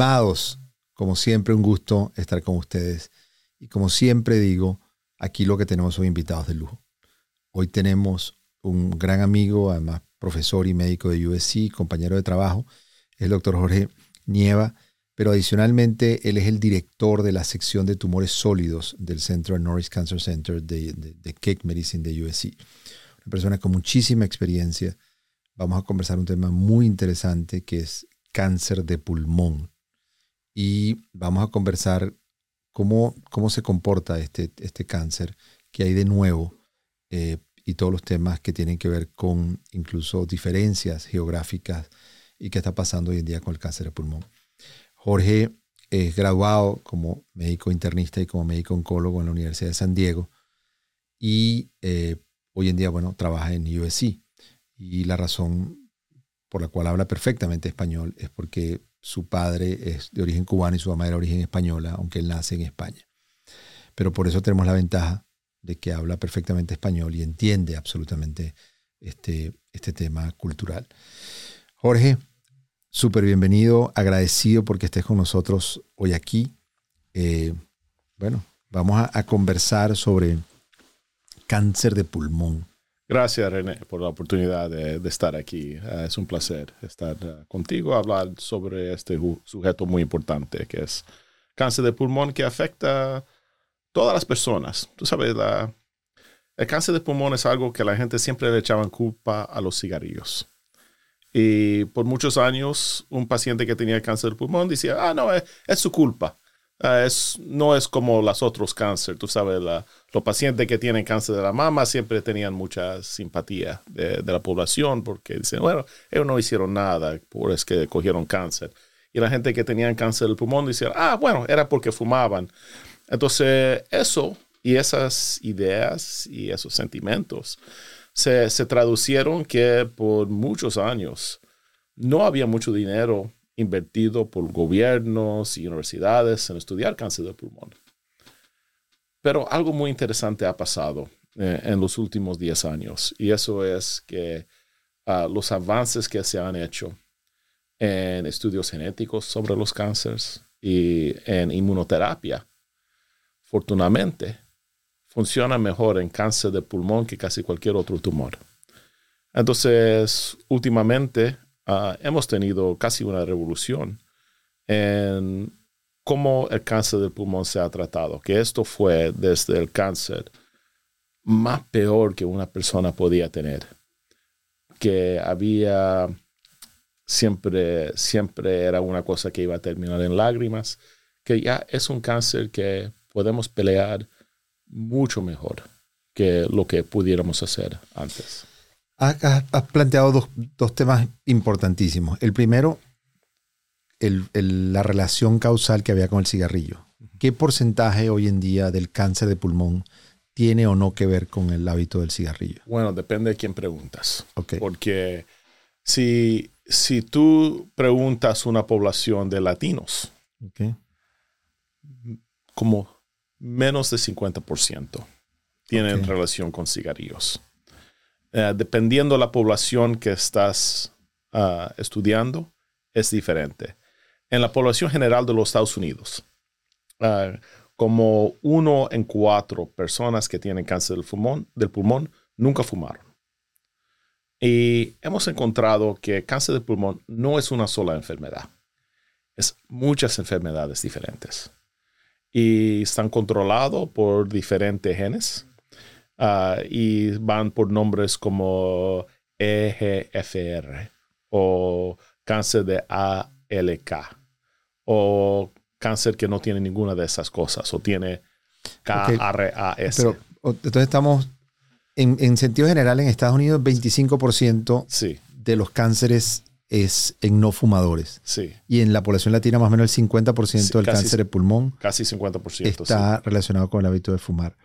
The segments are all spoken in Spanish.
Estimados, como siempre, un gusto estar con ustedes. Y como siempre digo, aquí lo que tenemos son invitados de lujo. Hoy tenemos un gran amigo, además profesor y médico de USC, compañero de trabajo, el doctor Jorge Nieva, pero adicionalmente él es el director de la sección de tumores sólidos del centro Norris Cancer Center de, de, Cake Medicine de USC. Una persona con muchísima experiencia. Vamos a conversar un tema muy interesante que es cáncer de pulmón. Y vamos a conversar cómo, cómo se comporta este, este cáncer, que hay de nuevo eh, y todos los temas que tienen que ver con incluso diferencias geográficas y qué está pasando hoy en día con el cáncer de pulmón. Jorge es graduado como médico internista y como médico oncólogo en la Universidad de San Diego y eh, hoy en día, bueno, trabaja en USC. Y la razón por la cual habla perfectamente español es porque su padre es de origen cubano y su mamá de origen española, aunque él nace en España. Pero por eso tenemos la ventaja de que habla perfectamente español y entiende absolutamente este, este tema cultural. Jorge, súper bienvenido, agradecido porque estés con nosotros hoy aquí. Eh, bueno, vamos a, conversar sobre cáncer de pulmón. Gracias, René, por la oportunidad de, estar aquí. Eh, es un placer estar uh, contigo, hablar sobre este sujeto muy importante que es cáncer de pulmón que afecta todas las personas. Tú sabes, la, el cáncer de pulmón es algo que la gente siempre le echaban culpa a los cigarrillos. Y por muchos años, un paciente que tenía cáncer de pulmón decía, ah, no, es, su culpa. Ah, no es como los otros cánceres. Tú sabes, los pacientes que tienen cáncer de la mama siempre tenían mucha simpatía de, la población porque dicen, bueno, ellos no hicieron nada, por es que cogieron cáncer. Y la gente que tenía cáncer del pulmón decía, ah, bueno, era porque fumaban. Entonces, eso y esas ideas y esos sentimientos se, se traducieron que por muchos años no había mucho dinero invertido por gobiernos y universidades en estudiar cáncer de pulmón. Pero algo muy interesante ha pasado eh, en los últimos 10 años y eso es que ah, los avances que se han hecho en estudios genéticos sobre los cánceres y en inmunoterapia Afortunadamente, funciona mejor en cáncer de pulmón que casi cualquier otro tumor. Entonces, últimamente ah, hemos tenido casi una revolución en cómo el cáncer de pulmón se ha tratado, que esto fue desde el cáncer más peor que una persona podía tener, que había siempre, siempre era una cosa que iba a terminar en lágrimas, que ya es un cáncer que podemos pelear mucho mejor que lo que pudiéramos hacer antes. Has, planteado dos, temas importantísimos. El primero, la relación causal que había con el cigarrillo. ¿Qué porcentaje hoy en día del cáncer de pulmón tiene o no que ver con el hábito del cigarrillo? Bueno, depende de quién preguntas. Porque si, si tú preguntas una población de latinos, como menos de 50% tienen relación con cigarrillos. Eh, dependiendo de la población que estás ah, estudiando, es diferente. En la población general de los Estados Unidos, ah, como uno en cuatro personas que tienen cáncer del pulmón, del pulmón nunca fumaron. Y hemos encontrado que cáncer del pulmón no es una sola enfermedad, es muchas enfermedades diferentes y están controlados por diferentes genes ah, y van por nombres como EGFR o cáncer de ALK o cáncer que no tiene ninguna de esas cosas o tiene KRAS. Pero entonces estamos en, en, sentido general en Estados Unidos 25% sí. de los cánceres es en no fumadores. Sí. Y en la población latina más o menos el 50% del cáncer de pulmón casi 50% está relacionado con el hábito de fumar.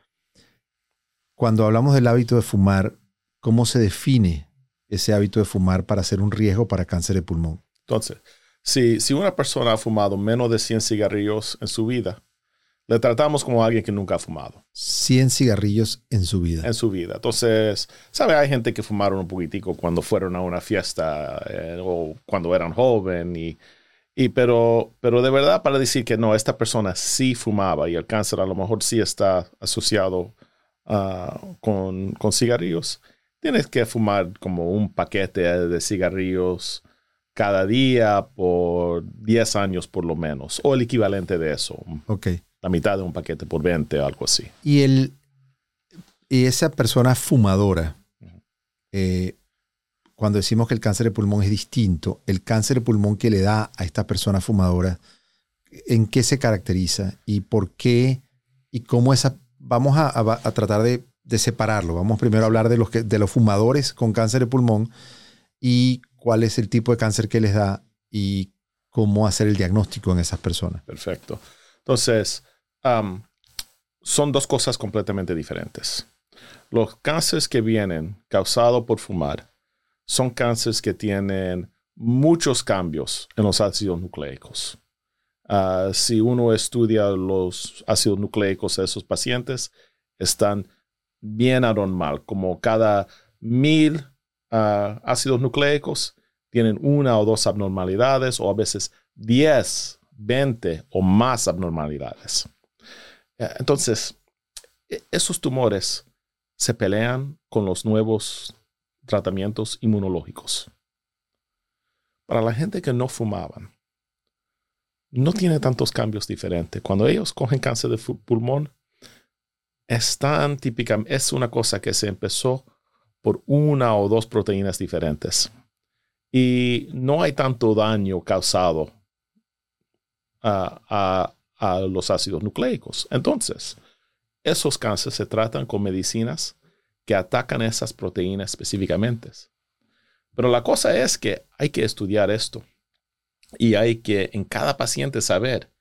Cuando hablamos del hábito de fumar, ¿cómo se define ese hábito de fumar para ser un riesgo para cáncer de pulmón? Entonces, si, si una persona ha fumado menos de 100 cigarrillos en su vida, le tratamos como alguien que nunca ha fumado. 100 cigarrillos en su vida. En su vida. Entonces, ¿sabe? Hay gente que fumaron un poquitico cuando fueron a una fiesta eh, o cuando eran joven y, Y pero, pero de verdad para decir que no, esta persona sí fumaba y el cáncer a lo mejor sí está asociado ah, con, con, cigarrillos, tienes que fumar como un paquete de cigarrillos cada día por 10 años por lo menos, o el equivalente de eso. Ok. La mitad de un paquete por 20, algo así. Y, el, y esa persona fumadora, eh, cuando decimos que el cáncer de pulmón es distinto, el cáncer de pulmón que le da a esta persona fumadora, ¿en qué se caracteriza y por qué y cómo esa... Vamos a, tratar de, separarlo. Vamos primero a hablar de de los fumadores con cáncer de pulmón y cuál es el tipo de cáncer que les da y cómo hacer el diagnóstico en esas personas. Perfecto. Entonces, son dos cosas completamente diferentes. Los cánceres que vienen causados por fumar son cánceres que tienen muchos cambios en los ácidos nucleicos. Ah, si uno estudia los ácidos nucleicos de esos pacientes, están bien anormal, como cada mil ah, ácidos nucleicos tienen una o dos abnormalidades o a veces 10, 20 o más abnormalidades. Entonces, e, esos tumores se pelean con los nuevos tratamientos inmunológicos. Para la gente que no fumaban, no tiene tantos cambios diferentes. Cuando ellos cogen cáncer de pulmón, es tan típica, es una cosa que se empezó por una o dos proteínas diferentes. Y no hay tanto daño causado a, a los ácidos nucleicos. Entonces, esos cánceres se tratan con medicinas que atacan esas proteínas específicamente. Pero la cosa es que hay que estudiar esto y hay que en cada paciente saber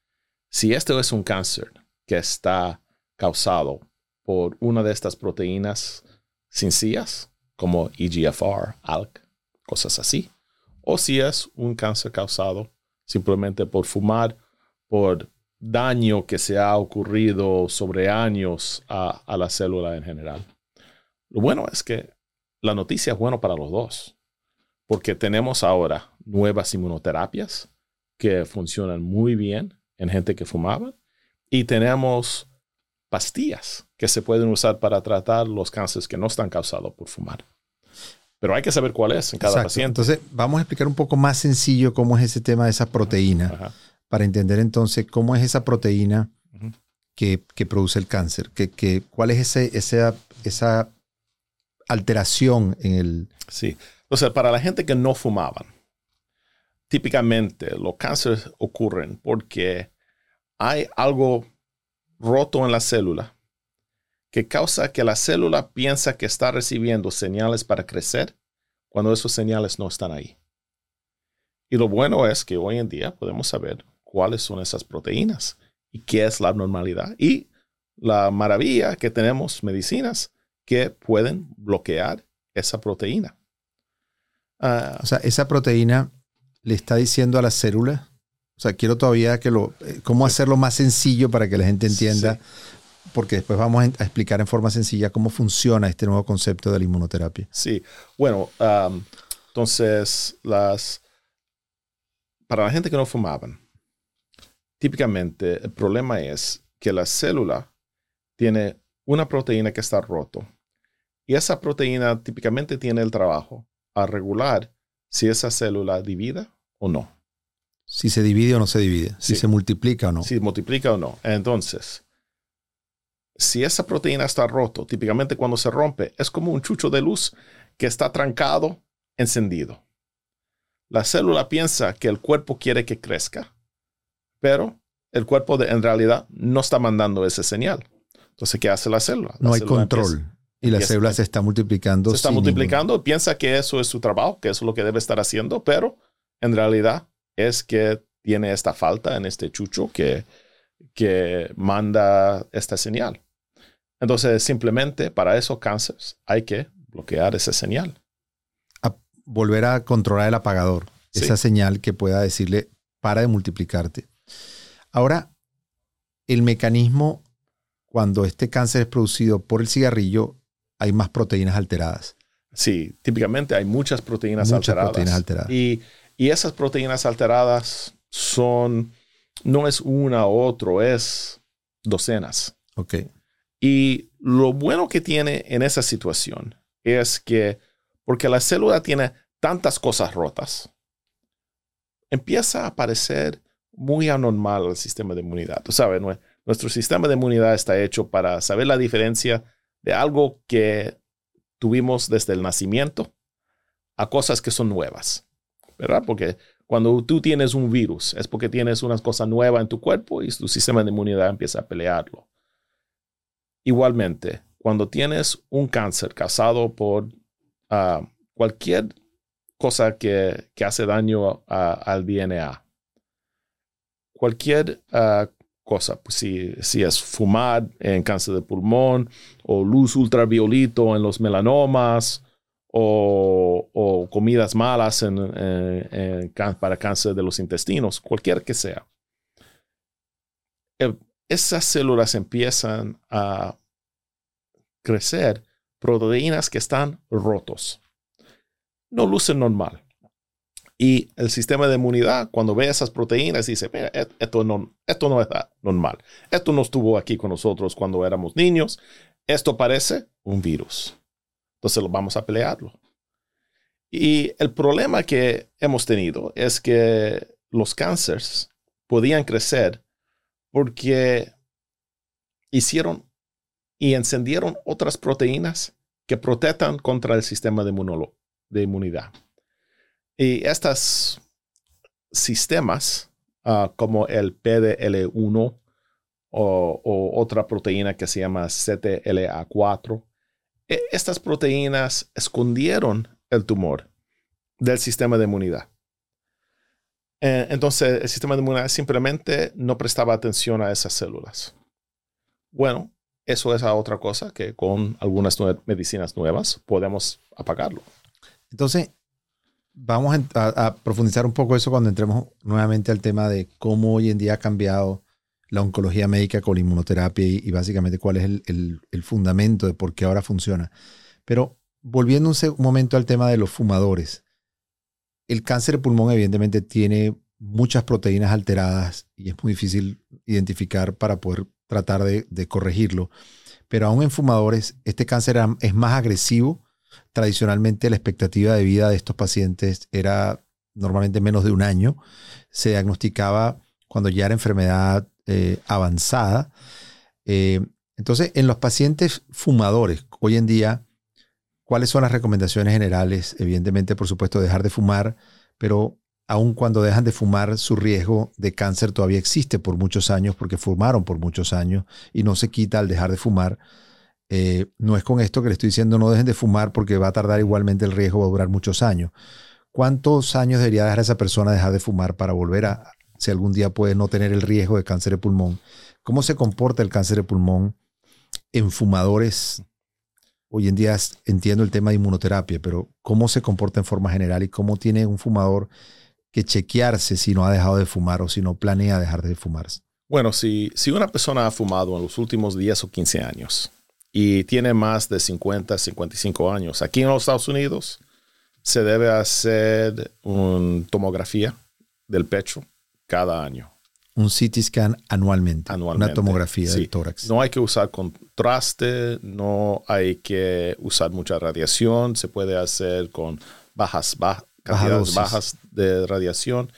si esto es un cáncer que está causado por una de estas proteínas sencillas como EGFR, ALK, cosas así, o si es un cáncer causado simplemente por fumar, por daño que se ha ocurrido sobre años a, a la célula en general. Lo bueno es que la noticia es buena para los dos, porque tenemos ahora nuevas inmunoterapias que funcionan muy bien en gente que fumaba y tenemos pastillas que se pueden usar para tratar los cánceres que no están causados por fumar. Pero hay que saber cuál es en cada paciente. Entonces, vamos a explicar un poco más sencillo cómo es ese tema de esa proteína, para entender entonces cómo es esa proteína que, produce el cáncer, que, que, cuál es ese, esa, esa alteración en el... Sí. O sea, para la gente que no fumaban, típicamente los cánceres ocurren porque hay algo roto en la célula que causa que la célula piensa que está recibiendo señales para crecer cuando esos señales no están ahí. Y lo bueno es que hoy en día podemos saber cuáles son esas proteínas y qué es la abnormalidad. Y la maravilla que tenemos medicinas que pueden bloquear esa proteína. Ah, o sea, esa proteína le está diciendo a la célula, o sea, quiero todavía que lo, eh, cómo hacerlo más sencillo para que la gente entienda, porque después vamos a explicar en forma sencilla cómo funciona este nuevo concepto de la inmunoterapia. Sí, bueno, entonces las, para la gente que no fumaban, típicamente el problema es que la célula tiene una proteína que está roto. Y esa proteína típicamente tiene el trabajo a regular si esa célula divide o no. Si se divide o no se divide, si se multiplica o no. Si multiplica o no. Entonces, si esa proteína está roto, típicamente cuando se rompe, es como un chucho de luz que está trancado, encendido. La célula piensa que el cuerpo quiere que crezca, pero el cuerpo en realidad no está mandando esa señal. Entonces, ¿qué hace la célula? no hay control. y la célula se está multiplicando. Se está multiplicando, piensa que eso es su trabajo, que eso es lo que debe estar haciendo, pero en realidad es que tiene esta falta en este chucho que, que manda esta señal. Entonces, simplemente para esos cánceres hay que bloquear esa señal. volver a controlar el apagador, esa señal que pueda decirle para de multiplicarte. Ahora, el mecanismo cuando este cáncer es producido por el cigarrillo, hay más proteínas alteradas. Sí, típicamente hay muchas proteínas muchas alteradas. Proteínas alteradas. Y, y, esas proteínas alteradas son, no es una u otro, es docenas. Ok. Y lo bueno que tiene en esa situación es que, porque la célula tiene tantas cosas rotas, empieza a parecer muy anormal el sistema de inmunidad. Tú sabes, nuestro sistema de inmunidad está hecho para saber la diferencia de algo que tuvimos desde el nacimiento a cosas que son nuevas, ¿verdad? Porque cuando tú tienes un virus es porque tienes una cosa nueva en tu cuerpo y tu sistema de inmunidad empieza a pelearlo. Igualmente, cuando tienes un cáncer causado por ah, cualquier cosa que, hace daño al DNA, cualquier uh, cosa, pues si, si, es fumar en cáncer de pulmón o luz ultraviolito en los melanomas o, comidas malas para cáncer de los intestinos, cualquier que sea. Eh, esas células empiezan a crecer proteínas que están rotos. No lucen normal. Y el sistema de inmunidad, cuando ve esas proteínas, dice, mira, e-, esto no, esto no está normal. Esto no estuvo aquí con nosotros cuando éramos niños. Esto parece un virus. Entonces vamos a pelearlo. Y el problema que hemos tenido es que los cánceres podían crecer porque hicieron y encendieron otras proteínas que protejan contra el sistema de, inmunidad. Y estos sistemas, ah, como el PDL1 o, otra proteína que se llama CTLA4, e, estas proteínas escondieron el tumor del sistema de inmunidad. Eh, entonces, el sistema de inmunidad simplemente no prestaba atención a esas células. Bueno, eso es otra cosa que con algunas medicinas nuevas podemos apagarlo. Entonces, vamos a, profundizar un poco eso cuando entremos nuevamente al tema de cómo hoy en día ha cambiado la oncología médica con la inmunoterapia y, básicamente cuál es el, fundamento de por qué ahora funciona. Pero volviendo un, un momento al tema de los fumadores, el cáncer de pulmón evidentemente tiene muchas proteínas alteradas y es muy difícil identificar para poder tratar de, de corregirlo. Pero aún en fumadores, este cáncer es más agresivo Tradicionalmente la expectativa de vida de estos pacientes era normalmente menos de un año. Se diagnosticaba cuando ya era enfermedad eh, avanzada. Eh, entonces, en los pacientes fumadores, hoy en día, ¿cuáles son las recomendaciones generales? Evidentemente, por supuesto, dejar de fumar, pero aun cuando dejan de fumar, su riesgo de cáncer todavía existe por muchos años porque fumaron por muchos años y no se quita al dejar de fumar. Eh, no es con esto que le estoy diciendo no dejen de fumar porque va a tardar igualmente el riesgo, va a durar muchos años. ¿Cuántos años debería dejar esa persona dejar de fumar para volver a, si algún día puede no tener el riesgo de cáncer de pulmón? ¿Cómo se comporta el cáncer de pulmón en fumadores? Hoy en día entiendo el tema de inmunoterapia, pero ¿cómo se comporta en forma general y cómo tiene un fumador que chequearse si no ha dejado de fumar o si no planea dejar de fumar? Bueno, si, si una persona ha fumado en los últimos 10 o 15 años, y tiene más de 50, 55 años. Aquí en los Estados Unidos se debe hacer una tomografía del pecho cada año. Un CT scan anualmente. anualmente una tomografía del tórax. No hay que usar contraste, no hay que usar mucha radiación. Se puede hacer con bajas, cantidades bajas de radiación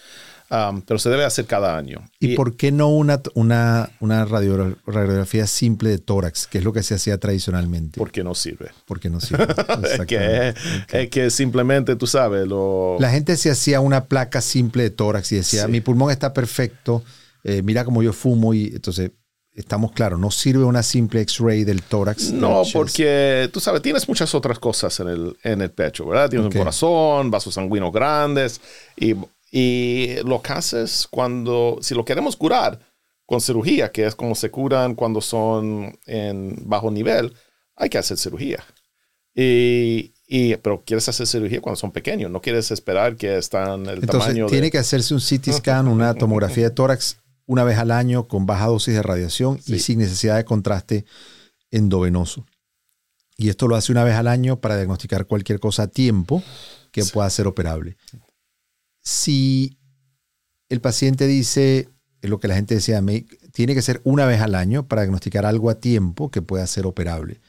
pero se debe hacer cada año. ¿Y, por qué no una, una, una radiografía simple de tórax, que es lo que se hacía tradicionalmente? Porque no sirve. Porque no sirve. es, que, es que simplemente, tú sabes, lo... La gente se hacía una placa simple de tórax y decía, mi pulmón está perfecto, eh, mira cómo yo fumo y entonces estamos claros, no sirve una simple X-ray del tórax. No, porque tú sabes, tienes muchas otras cosas en el, en el pecho, ¿verdad? Tienes un corazón, vasos sanguíneos grandes y y lo que haces cuando, si lo queremos curar con cirugía, que es como se curan cuando son en bajo nivel, hay que hacer cirugía. Y, y, pero quieres hacer cirugía cuando son pequeños, no quieres esperar que están el Entonces, tamaño. Tiene que hacerse un CT scan, una tomografía de tórax una vez al año con baja dosis de radiación y sin necesidad de contraste endovenoso. Y esto lo hace una vez al año para diagnosticar cualquier cosa a tiempo que pueda ser operable si el paciente dice, lo que la gente decía, tiene que ser una vez al año para diagnosticar algo a tiempo que pueda ser operable.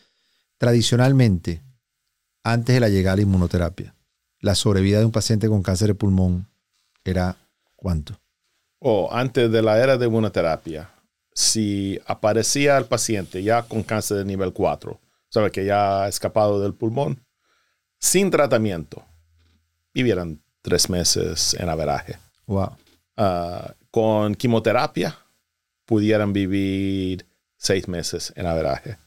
Tradicionalmente, antes de la llegada a la inmunoterapia, la sobrevida de un paciente con cáncer de pulmón era cuánto? O antes de la era de inmunoterapia, si aparecía el paciente ya con cáncer de nivel 4, sabe que ya ha escapado del pulmón, sin tratamiento, vivieran tres meses en averaje. Wow. Ah, con quimioterapia, pudieran vivir seis meses en averaje.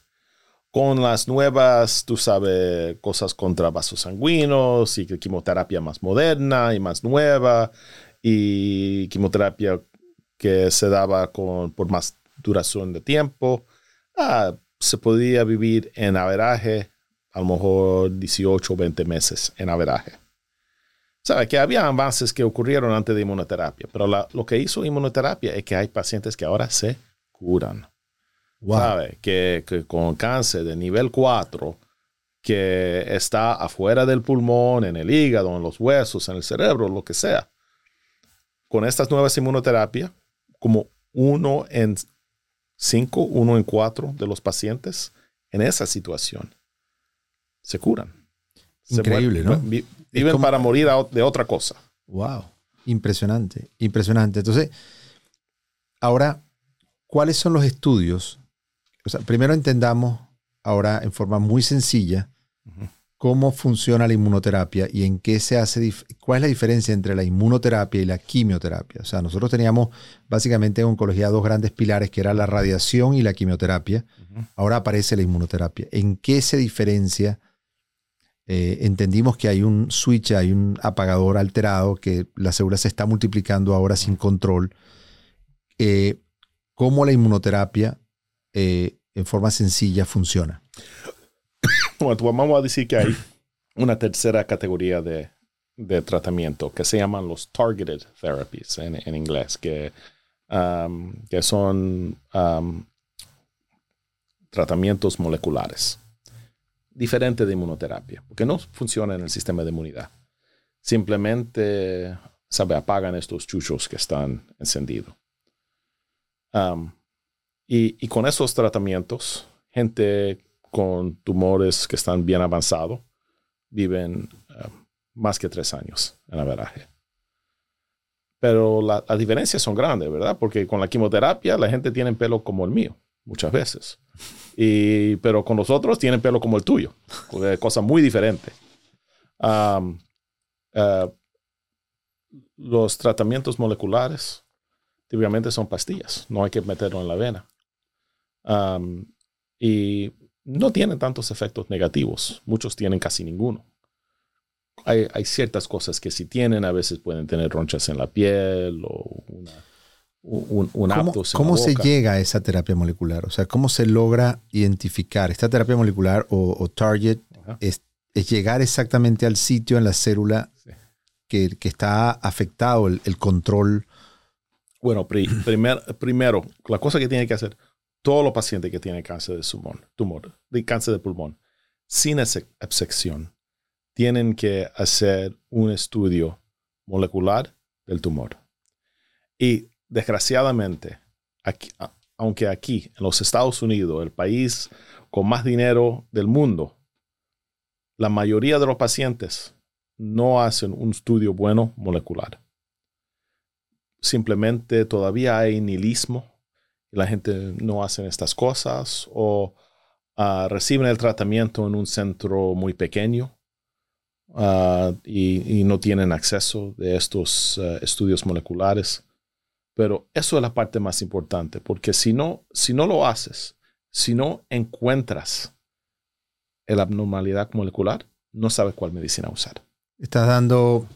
Con las nuevas, tú sabes, cosas contra vasos sanguíneos y quimioterapia más moderna y más nueva y quimioterapia que se daba con, por más duración de tiempo, ah, se podía vivir en averaje a lo mejor 18 o 20 meses en averaje. Sabe que había avances que ocurrieron antes de inmunoterapia, pero lo que hizo inmunoterapia es que hay pacientes que ahora se curan. Sabe que, que, con cáncer de nivel 4, que está afuera del pulmón, en el hígado, en los huesos, en el cerebro, lo que sea. Con estas nuevas inmunoterapias, como uno en cinco, uno en cuatro de los pacientes en esa situación se curan. Increíble, ¿no? viven para morir de otra cosa. Wow, impresionante, impresionante. Entonces, ahora, ¿cuáles son los estudios? O sea, primero entendamos ahora en forma muy sencilla cómo funciona la inmunoterapia y en qué se hace, cuál es la diferencia entre la inmunoterapia y la quimioterapia. O sea, nosotros teníamos básicamente en oncología dos grandes pilares que era la radiación y la quimioterapia. Ahora aparece la inmunoterapia. ¿En qué se diferencia? Eh, entendimos que hay un switch, hay un apagador alterado, que la célula se está multiplicando ahora sin control. Eh, ¿Cómo la inmunoterapia eh, en forma sencilla funciona? Bueno, vamos a decir que hay una tercera categoría de, tratamiento que se llaman los targeted therapies en, inglés, que, um, que son um, tratamientos moleculares, diferente de inmunoterapia, porque no funciona en el sistema de inmunidad. Simplemente, sabe, apagan estos chuchos que están encendidos. Um, y, y, con esos tratamientos, gente con tumores que están bien avanzados viven eh, más que tres años en averaje. Pero las diferencias son grandes, ¿verdad? Porque con la quimioterapia la gente tiene pelo como el mío, muchas veces. Y, pero con nosotros tienen pelo como el tuyo, cosa muy diferente. Uh, los tratamientos moleculares típicamente son pastillas, no hay que meterlo en la vena. Um, y no tienen tantos efectos negativos. Muchos tienen casi ninguno. Hay, ciertas cosas que si tienen, a veces pueden tener ronchas en la piel o un, un ¿Cómo, ¿cómo se llega a esa terapia molecular? O sea, ¿cómo se logra identificar esta terapia molecular o, target? Es, llegar exactamente al sitio en la célula que, está afectado el, control. Bueno, primero, la cosa que tiene que hacer, todos los pacientes que tienen cáncer de pulmón, tumor, de cáncer de pulmón, sin excepción, tienen que hacer un estudio molecular del tumor. Y desgraciadamente, aunque aquí, en los Estados Unidos, el país con más dinero del mundo, la mayoría de los pacientes no hacen un estudio bueno molecular. Simplemente todavía hay nihilismo la gente no hace estas cosas o ah, reciben el tratamiento en un centro muy pequeño ah, y, no tienen acceso de estos ah, estudios moleculares. Pero eso es la parte más importante, porque si no, si no lo haces, si no encuentras la abnormalidad molecular, no sabes cuál medicina usar. Estás dando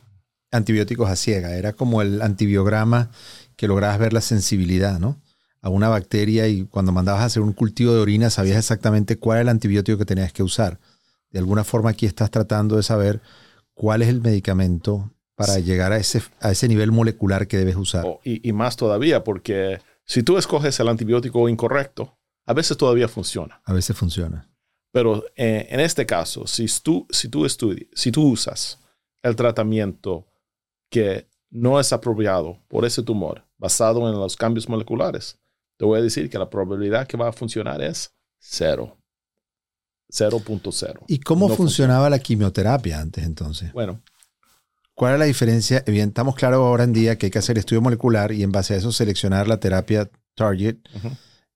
antibióticos a ciega. Era como el antibiograma que lograbas ver la sensibilidad, ¿no? a una bacteria y cuando mandabas a hacer un cultivo de orina sabías exactamente cuál era el antibiótico que tenías que usar. De alguna forma aquí estás tratando de saber cuál es el medicamento para llegar a ese, a ese nivel molecular que debes usar. Oh, y, más todavía, porque si tú escoges el antibiótico incorrecto, a veces todavía funciona. A veces funciona. Pero eh, en este caso, si tú, si, tú si tú usas el tratamiento que no es apropiado por ese tumor basado en los cambios moleculares, te voy a decir que la probabilidad que va a funcionar es cero. 0.0. ¿Y cómo funcionaba la quimioterapia antes entonces? Bueno. ¿Cuál es la diferencia? Bien, estamos claros ahora en día que hay que hacer estudio molecular y en base a eso seleccionar la terapia target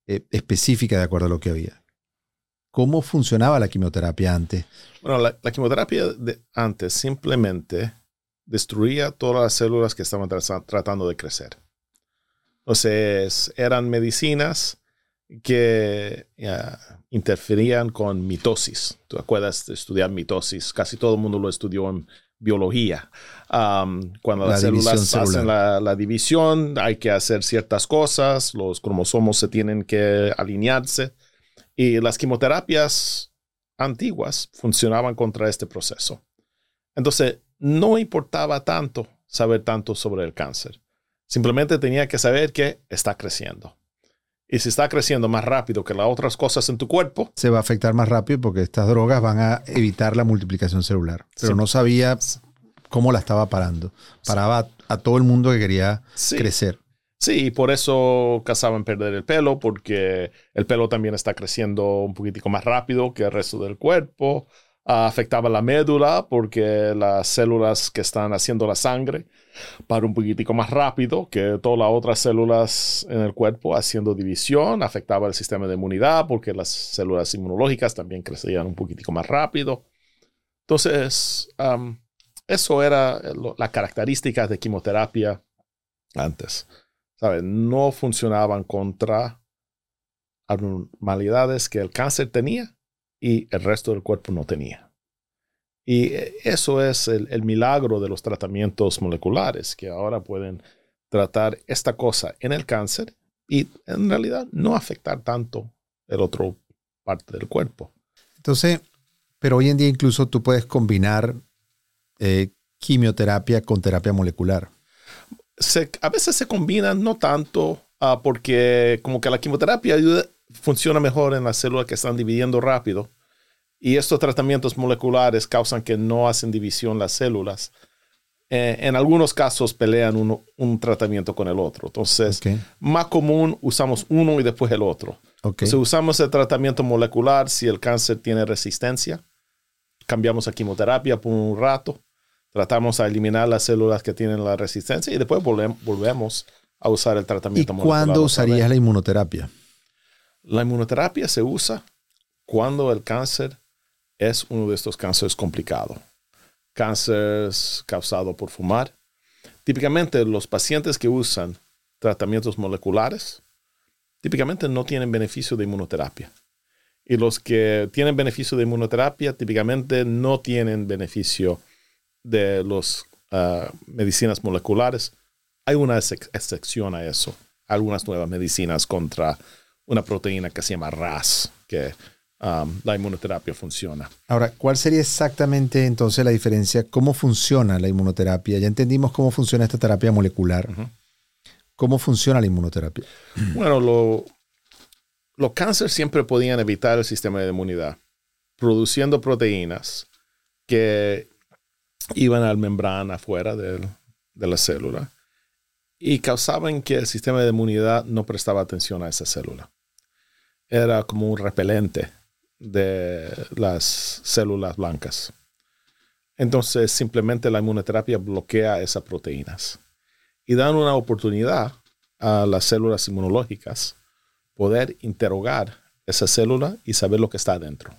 eh, específica de acuerdo a lo que había. ¿Cómo funcionaba la quimioterapia antes? Bueno, la, quimioterapia de antes simplemente destruía todas las células que estaban tratando de crecer. Entonces, eran medicinas que interferían con mitosis. ¿Tú acuerdas de estudiar mitosis? Casi todo el mundo lo estudió en biología. cuando las células hacen la, división, hay que hacer ciertas cosas, los cromosomos se tienen que alinearse. Y las quimioterapias antiguas funcionaban contra este proceso. Entonces, no importaba tanto saber tanto sobre el cáncer. Simplemente tenía que saber que está creciendo. Y si está creciendo más rápido que las otras cosas en tu cuerpo. Se va a afectar más rápido porque estas drogas van a evitar la multiplicación celular. Pero no sabía cómo la estaba parando. Paraba a, todo el mundo que quería crecer. Sí, y por eso cazaban perder el pelo, porque el pelo también está creciendo un poquitico más rápido que el resto del cuerpo. Ah, afectaba la médula porque las células que están haciendo la sangre para un poquitico más rápido que todas las otras células en el cuerpo haciendo división, afectaba el sistema de inmunidad porque las células inmunológicas también crecían un poquitico más rápido. Entonces, eso era la característica de quimioterapia antes. No funcionaban contra anormalidades que el cáncer tenía y el resto del cuerpo no tenía. Y eh, eso es el, milagro de los tratamientos moleculares, que ahora pueden tratar esta cosa en el cáncer y en realidad no afectar tanto el otro parte del cuerpo. Entonces, pero hoy en día incluso tú puedes combinar eh, quimioterapia con terapia molecular. a veces se combinan, no tanto, ah, porque como que la quimioterapia ayuda, funciona mejor en las células que están dividiendo rápido. Y estos tratamientos moleculares causan que no hacen división las células. Eh, en algunos casos pelean uno, un tratamiento con el otro. Entonces, más común usamos uno y después el otro. Si usamos el tratamiento molecular si el cáncer tiene resistencia. Cambiamos a quimioterapia por un rato. Tratamos a eliminar las células que tienen la resistencia y después volvemos a usar el tratamiento molecular. ¿Y cuándo usarías la inmunoterapia? La inmunoterapia se usa cuando el cáncer es uno de estos cánceres complicados. Cánceres causados por fumar. Típicamente los pacientes que usan tratamientos moleculares, típicamente no tienen beneficio de inmunoterapia. Y los que tienen beneficio de inmunoterapia, típicamente no tienen beneficio de las ah, medicinas moleculares. Hay una excepción a eso. Algunas nuevas medicinas contra una proteína que se llama RAS, que um, la inmunoterapia funciona. Ahora, ¿cuál sería exactamente entonces la diferencia? ¿Cómo funciona la inmunoterapia? Ya entendimos cómo funciona esta terapia molecular. ¿Cómo funciona la inmunoterapia? Bueno, lo, los cánceres siempre podían evitar el sistema de inmunidad produciendo proteínas que iban a la membrana afuera de, de la célula y causaban que el sistema de inmunidad no prestaba atención a esa célula era como un repelente de las células blancas. Entonces simplemente la inmunoterapia bloquea esas proteínas y dan una oportunidad a las células inmunológicas poder interrogar esa célula y saber lo que está adentro.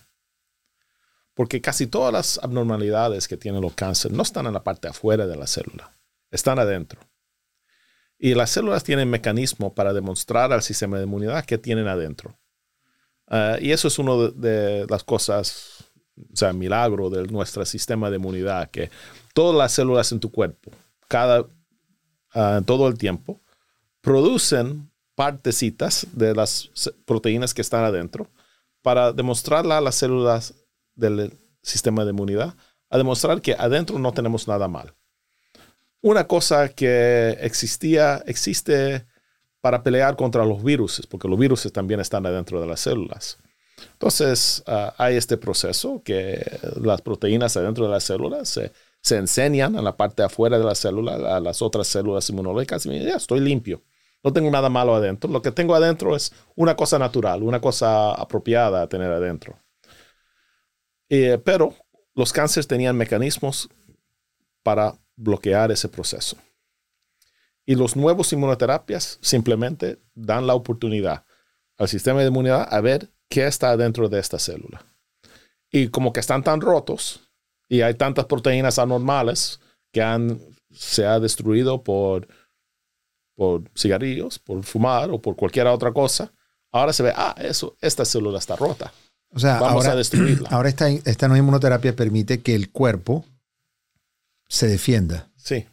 Porque casi todas las abnormalidades que tienen los cánceres no están en la parte afuera de la célula, están adentro. Y las células tienen mecanismo para demostrar al sistema de inmunidad que tienen adentro. Ah, y eso es una de, las cosas, o sea, milagro de nuestro sistema de inmunidad, que todas las células en tu cuerpo, cada, uh, todo el tiempo, producen partecitas de las proteínas que están adentro para demostrarle a las células del sistema de inmunidad, a demostrar que adentro no tenemos nada mal. Una cosa que existía, existe para pelear contra los virus, porque los virus también están adentro de las células. Entonces, ah, hay este proceso que las proteínas adentro de las células se, se enseñan en la parte afuera de la célula a las otras células inmunológicas y ya estoy limpio. No tengo nada malo adentro. Lo que tengo adentro es una cosa natural, una cosa apropiada a tener adentro. Eh, pero los cánceres tenían mecanismos para bloquear ese proceso. Y los nuevos inmunoterapias simplemente dan la oportunidad al sistema de inmunidad a ver qué está dentro de esta célula. Y como que están tan rotos y hay tantas proteínas anormales que han, se ha destruido por, por cigarrillos, por fumar o por cualquier otra cosa, ahora se ve, ah, eso, esta célula está rota. O sea, Vamos ahora, a destruirla. ahora esta, esta nueva inmunoterapia permite que el cuerpo se defienda. Sí.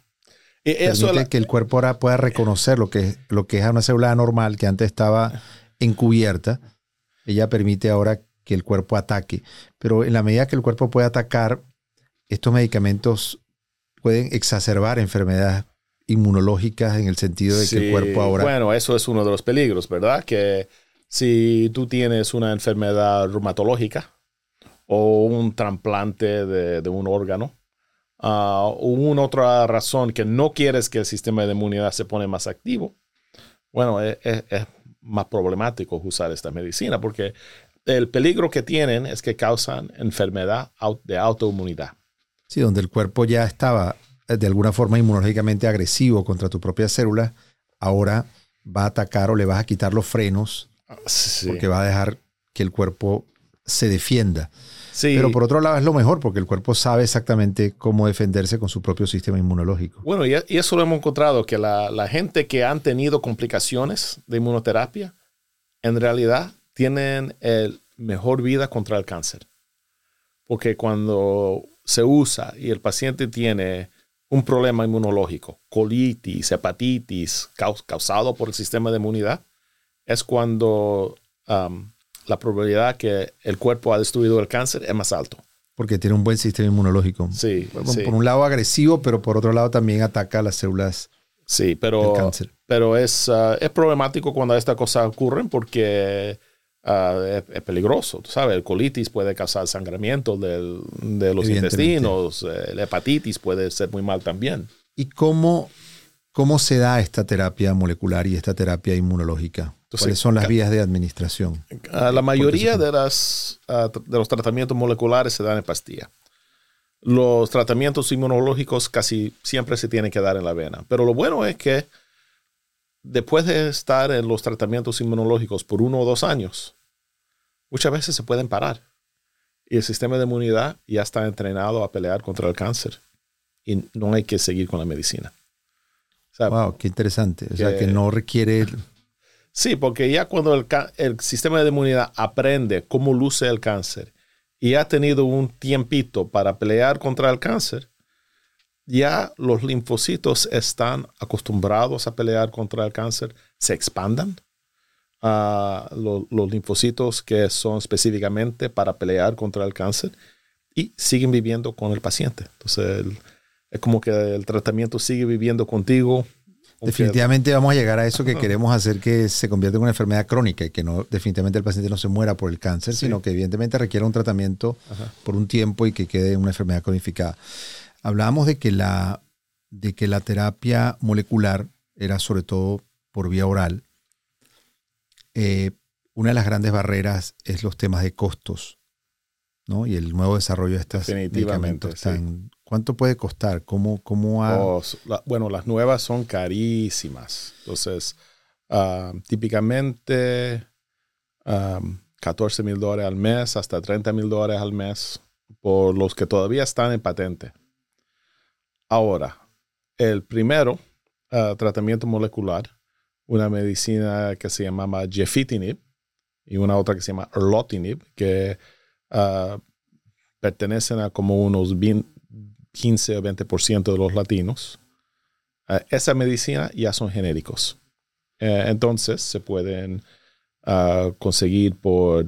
Eso Permite es la- que el cuerpo ahora pueda reconocer lo que, lo que es una célula anormal que antes estaba encubierta. Ella permite ahora que el cuerpo ataque. Pero en la medida que el cuerpo puede atacar, estos medicamentos pueden exacerbar enfermedades inmunológicas en el sentido de que el cuerpo ahora... Bueno, eso es uno de los peligros, ¿verdad? Que si tú tienes una enfermedad reumatológica o un trasplante de, de un órgano ah, o una otra razón que no quieres que el sistema de inmunidad se pone más activo, bueno, es, es- es más problemático usar esta medicina porque el peligro que tienen es que causan enfermedad de autoinmunidad. Sí, donde el cuerpo ya estaba eh, de alguna forma inmunológicamente agresivo contra tu propia célula, ahora va a atacar o le vas a quitar los frenos Sí. porque va a dejar que el cuerpo se defienda. Sí. Pero por otro lado es lo mejor porque el cuerpo sabe exactamente cómo defenderse con su propio sistema inmunológico. Bueno, y, eso lo hemos encontrado, que la, la gente que han tenido complicaciones de inmunoterapia, en realidad tienen el mejor vida contra el cáncer. Porque cuando se usa y el paciente tiene un problema inmunológico, colitis, hepatitis, caus- causado por el sistema de inmunidad, es cuando um, la probabilidad que el cuerpo ha destruido el cáncer es más alto. Porque tiene un buen sistema inmunológico. Sí, por, sí. por un lado agresivo, pero por otro lado también ataca las células Sí, pero, del cáncer. pero es, ah, es problemático cuando estas cosas ocurren porque ah, es, es peligroso. Tú sabes, el colitis puede causar sangramiento del- de los intestinos, eh, la hepatitis puede ser muy mal también. ¿Y cómo, cómo se da esta terapia molecular y esta terapia inmunológica? Entonces, ¿Cuáles son las vías de administración? La mayoría de, las, ah, de los tratamientos moleculares se dan en pastilla. Los tratamientos inmunológicos casi siempre se tienen que dar en la vena. Pero lo bueno es que después de estar en los tratamientos inmunológicos por uno o dos años, muchas veces se pueden parar. Y el sistema de inmunidad ya está entrenado a pelear contra el cáncer. Y no hay que seguir con la medicina. O sea, Wow, qué interesante. O sea, que- que no requiere... Sí, porque ya cuando el, sistema de inmunidad aprende cómo luce el cáncer y ha tenido un tiempito para pelear contra el cáncer, ya los linfocitos están acostumbrados a pelear contra el cáncer, se expandan. lo- los linfocitos que son específicamente para pelear contra el cáncer y siguen viviendo con el paciente. Entonces, es como que el tratamiento sigue viviendo contigo. Definitivamente vamos a llegar a eso que queremos hacer que se convierta en una enfermedad crónica y que no definitivamente el paciente no se muera por el cáncer, Sí. sino que evidentemente requiera un tratamiento Ajá. por un tiempo y que quede una enfermedad cronificada. Hablábamos de que la, de que la terapia molecular era sobre todo por vía oral. Eh, una de las grandes barreras es los temas de costos, ¿no? Y el nuevo desarrollo de estos medicamentos. tan- ¿Cuánto puede costar? ¿Cómo, cómo ha- Oh, s- la- bueno, las nuevas son carísimas. Entonces, ah, típicamente ah, 14 mil dólares al mes hasta 30 mil dólares al mes por los que todavía están en patente. Ahora, el primero ah, tratamiento molecular, una medicina que se llamaba Gefitinib y una otra que se llama Erlotinib, que ah, pertenecen a como unos 20 15 o 20% de los latinos, eh, esa medicina ya son genéricos. Eh, entonces se pueden ah, conseguir por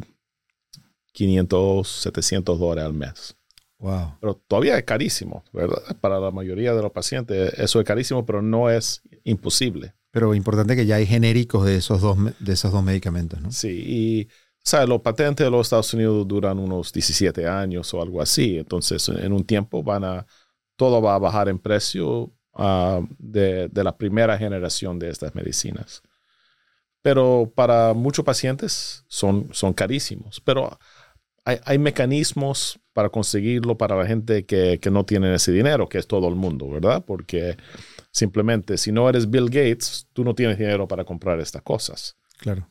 500, 700 dólares al mes. Wow. Pero todavía es carísimo, ¿verdad? Para la mayoría de los pacientes eso es carísimo, pero no es imposible. Pero importante que ya hay genéricos de esos dos, de esos dos medicamentos, ¿no? Sí, y ¿sabes? los patentes de los Estados Unidos duran unos 17 años o algo así. Entonces, en un tiempo van a todo va a bajar en precio ah, de, de, la primera generación de estas medicinas. Pero para muchos pacientes son, son carísimos. Pero hay, hay mecanismos para conseguirlo para la gente que, que, no tiene ese dinero, que es todo el mundo, ¿verdad? Porque simplemente si no eres Bill Gates, tú no tienes dinero para comprar estas cosas. Claro.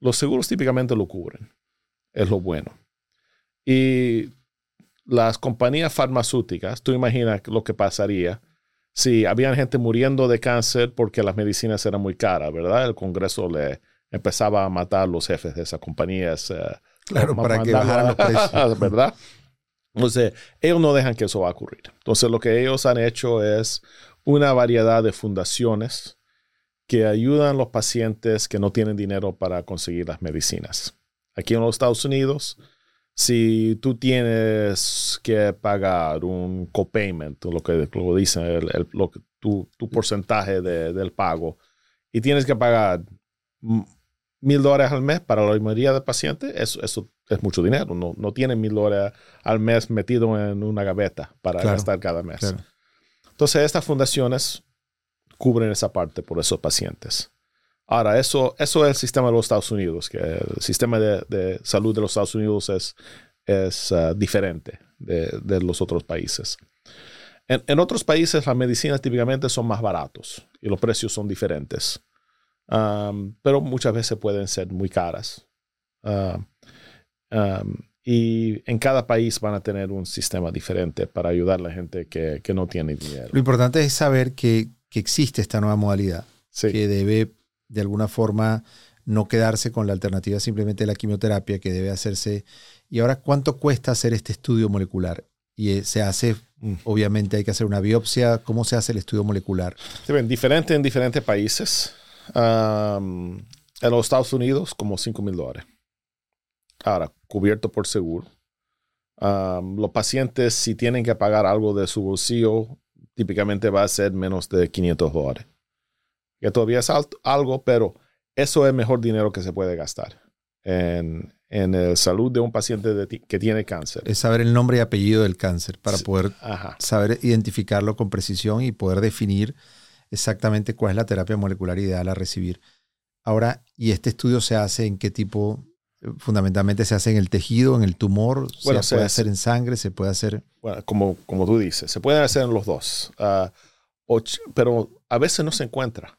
Los seguros típicamente lo cubren. Es lo bueno. Y las compañías farmacéuticas, tú imaginas lo que pasaría si había gente muriendo de cáncer porque las medicinas eran muy caras, ¿verdad? El Congreso le empezaba a matar a los jefes de esas compañías. Eh, claro, para que bajaran los precios. ¿Verdad? Entonces, ellos no dejan que eso va a ocurrir. Entonces, lo que ellos han hecho es una variedad de fundaciones que ayudan a los pacientes que no tienen dinero para conseguir las medicinas. Aquí en los Estados Unidos, si tú tienes que pagar un copayment, lo que lo dicen, el, lo tu, tu, porcentaje de, del pago, y tienes que pagar mil dólares al mes para la mayoría de pacientes, eso, eso es mucho dinero. No, no tienen mil dólares al mes metido en una gaveta para gastar cada mes. Claro. Entonces, estas fundaciones cubren esa parte por esos pacientes. Ahora, eso, eso es el sistema de los Estados Unidos, que el sistema de, de salud de los Estados Unidos es, es uh, diferente de, de, los otros países. En, en, otros países las medicinas típicamente son más baratos y los precios son diferentes, pero muchas veces pueden ser muy caras. Y en cada país van a tener un sistema diferente para ayudar a la gente que, que no tiene dinero. Lo importante es saber que, que existe esta nueva modalidad, sí. que debe de alguna forma no quedarse con la alternativa simplemente de la quimioterapia que debe hacerse. Y ahora, ¿cuánto cuesta hacer este estudio molecular? Y eh, se hace, mm. obviamente hay que hacer una biopsia. ¿Cómo se hace el estudio molecular? Sí, bien, diferente en diferentes países. Um, en los Estados Unidos, como 5 mil dólares. Ahora, cubierto por seguro. Um, los pacientes, si tienen que pagar algo de su bolsillo, típicamente va a ser menos de 500 dólares que todavía es alto, algo, pero eso es mejor dinero que se puede gastar en, en la salud de un paciente de que tiene cáncer. Es saber el nombre y apellido del cáncer para poder Ajá. saber identificarlo con precisión y poder definir exactamente cuál es la terapia molecular ideal a recibir. Ahora, ¿y este estudio se hace en qué tipo? Fundamentalmente se hace en el tejido, en el tumor, bueno, se, puede hacer en sangre, se puede hacer... Bueno, como, como tú dices, se puede hacer en los dos, uh, och, pero a veces no se encuentra.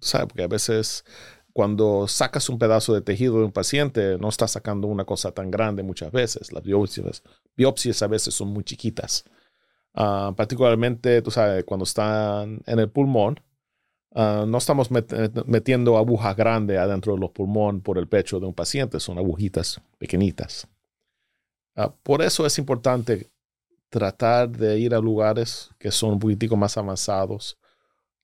¿sabes? Porque a veces cuando sacas un pedazo de tejido de un paciente, no estás sacando una cosa tan grande muchas veces. Las biopsias, biopsias a veces son muy chiquitas. Uh, particularmente, tú sabes, cuando están en el pulmón, uh, no estamos met metiendo agujas grandes adentro de los pulmones por el pecho de un paciente, son agujitas pequeñitas. Uh, por eso es importante tratar de ir a lugares que son un poquitico más avanzados,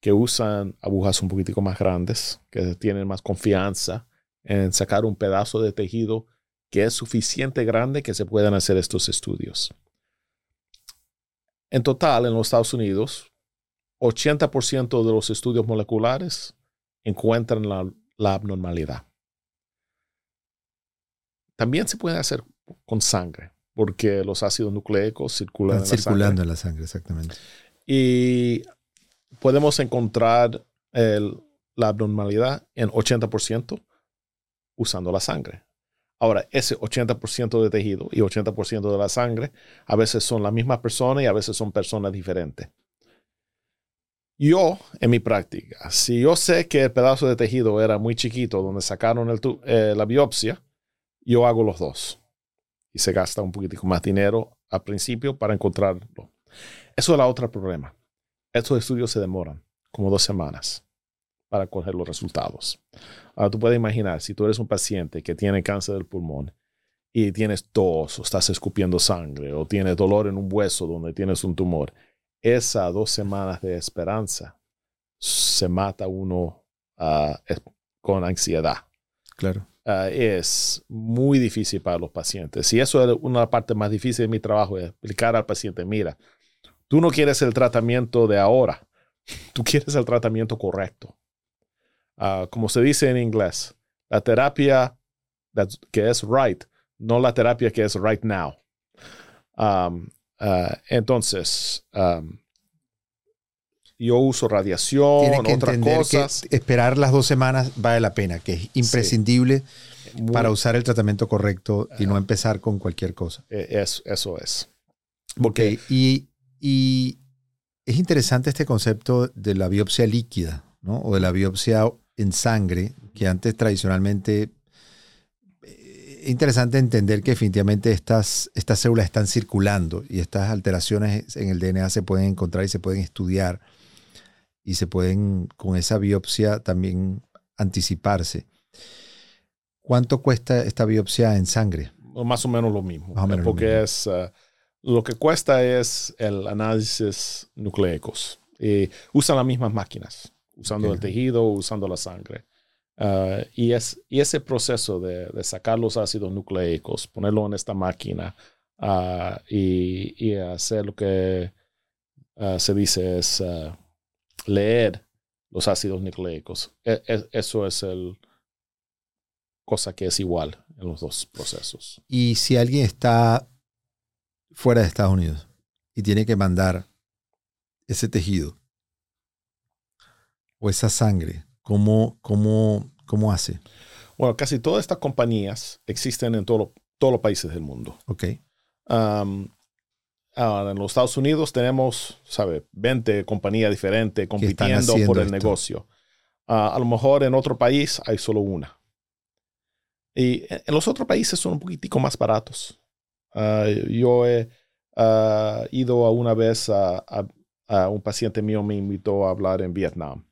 que usan agujas un poquitico más grandes, que tienen más confianza en sacar un pedazo de tejido que es suficiente grande que se puedan hacer estos estudios. En total, en los Estados Unidos, 80% de los estudios moleculares encuentran la, la, abnormalidad. También se puede hacer con sangre, porque los ácidos nucleicos circulan Están en circulando la en la sangre, exactamente. Y podemos encontrar el, la abnormalidad en 80% usando la sangre. Ahora, ese 80% de tejido y 80% de la sangre a veces son la misma persona y a veces son personas diferentes. Yo, en mi práctica, si yo sé que el pedazo de tejido era muy chiquito donde sacaron el, eh, la biopsia, yo hago los dos. Y se gasta un poquitico más dinero al principio para encontrarlo. Eso es el otro problema. Estos estudios se demoran como dos semanas para coger los resultados. Ahora tú puedes imaginar, si tú eres un paciente que tiene cáncer del pulmón y tienes tos o estás escupiendo sangre o tienes dolor en un hueso donde tienes un tumor, esas dos semanas de esperanza se mata uno uh, con ansiedad. Claro. Uh, es muy difícil para los pacientes. Y eso es una parte más difícil de mi trabajo, es explicar al paciente, mira, Tú no quieres el tratamiento de ahora, tú quieres el tratamiento correcto. Uh, como se dice en inglés, la terapia que es right, no la terapia que es right now. Um, Ah, entonces, yo uso radiación, Tienes que otras entender cosas. que esperar las dos semanas vale la pena, que es imprescindible Muy- para usar el tratamiento correcto y no empezar con cualquier cosa. eh, es- eso es. Ok, y, y es interesante este concepto de la biopsia líquida, ¿no? O de la biopsia en sangre, que antes tradicionalmente... Es interesante entender que definitivamente estas, estas células están circulando y estas alteraciones en el DNA se pueden encontrar y se pueden estudiar y se pueden con esa biopsia también anticiparse. ¿Cuánto cuesta esta biopsia en sangre? Más o menos lo mismo. Más o menos lo porque mismo. es ah, lo que cuesta es el análisis nucleicos. Y usan las mismas máquinas, usando el tejido, usando la sangre. Ah, y, es, y ese proceso de, sacar los ácidos nucleicos, ponerlo en esta máquina ah, y, hacer lo que ah, se dice es leer los ácidos nucleicos. E- e- eso es el cosa que es igual en los dos procesos. Y si alguien está fuera de Estados Unidos y tiene que mandar ese tejido o esa sangre, ¿cómo, cómo, cómo hace? Bueno, casi todas estas compañías existen en todo todos los países del mundo. Ok. Um, ahora, en los Estados Unidos tenemos, ¿sabe? 20 compañías diferentes compitiendo por el esto. negocio. Ah, a lo mejor en otro país hay solo una. Y en los otros países son un poquitico más baratos. Ah, yo he ah, ido a una vez a, a- a un paciente mío me invitó a hablar en Vietnam.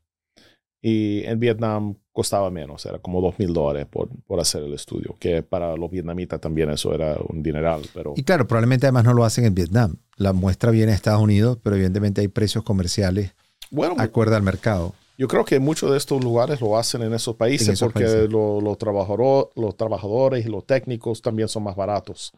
Y en Vietnam costaba menos, era como dos mil dólares por, por hacer el estudio, que para los vietnamitas también eso era un dineral, pero Y claro, probablemente además no lo hacen en Vietnam. La muestra viene a Estados Unidos, pero evidentemente hay precios comerciales bueno, acorde al mercado. yo creo que muchos de estos lugares lo hacen en esos países En esos porque países. lo- los trabajador- los trabajadores y los técnicos también son más baratos.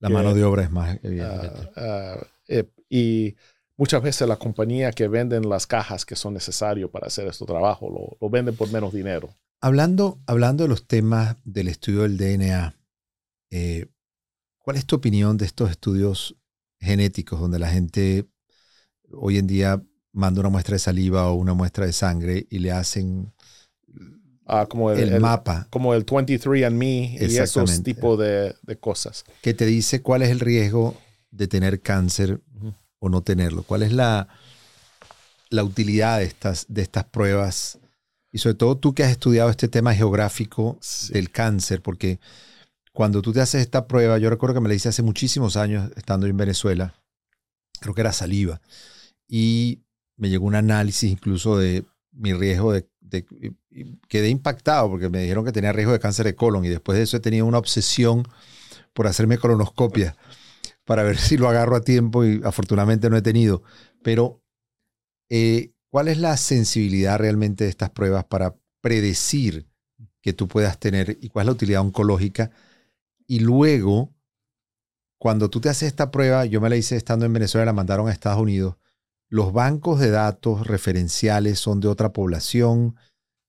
La Que- mano de obra es más evidentemente. Ah, ah, eh, y muchas veces la compañía que venden las cajas que son necesarios para hacer este trabajo lo, lo venden por menos dinero. Hablando, hablando de los temas del estudio del DNA, eh, ¿cuál es tu opinión de estos estudios genéticos donde la gente hoy en día manda una muestra de saliva o una muestra de sangre y le hacen Ah, como el, el, el- mapa como el 23andMe y esos tipos de, de cosas. que te dice cuál es el riesgo de tener cáncer. O no tenerlo? ¿Cuál es la, la utilidad de estas, de estas pruebas? Y sobre todo tú que has estudiado este tema geográfico Sí. del cáncer, porque cuando tú te haces esta prueba, yo recuerdo que me la hice hace muchísimos años estando en Venezuela, creo que era saliva, y me llegó un análisis incluso de mi riesgo de... de- y- quedé impactado porque me dijeron que tenía riesgo de cáncer de colon y después de eso he tenido una obsesión por hacerme colonoscopia para ver si lo agarro a tiempo y afortunadamente no he tenido. Pero, eh, ¿cuál es la sensibilidad realmente de estas pruebas para predecir que tú puedas tener y cuál es la utilidad oncológica? Y luego, cuando tú te haces esta prueba, yo me la hice estando en Venezuela, la mandaron a Estados Unidos, los bancos de datos referenciales son de otra población.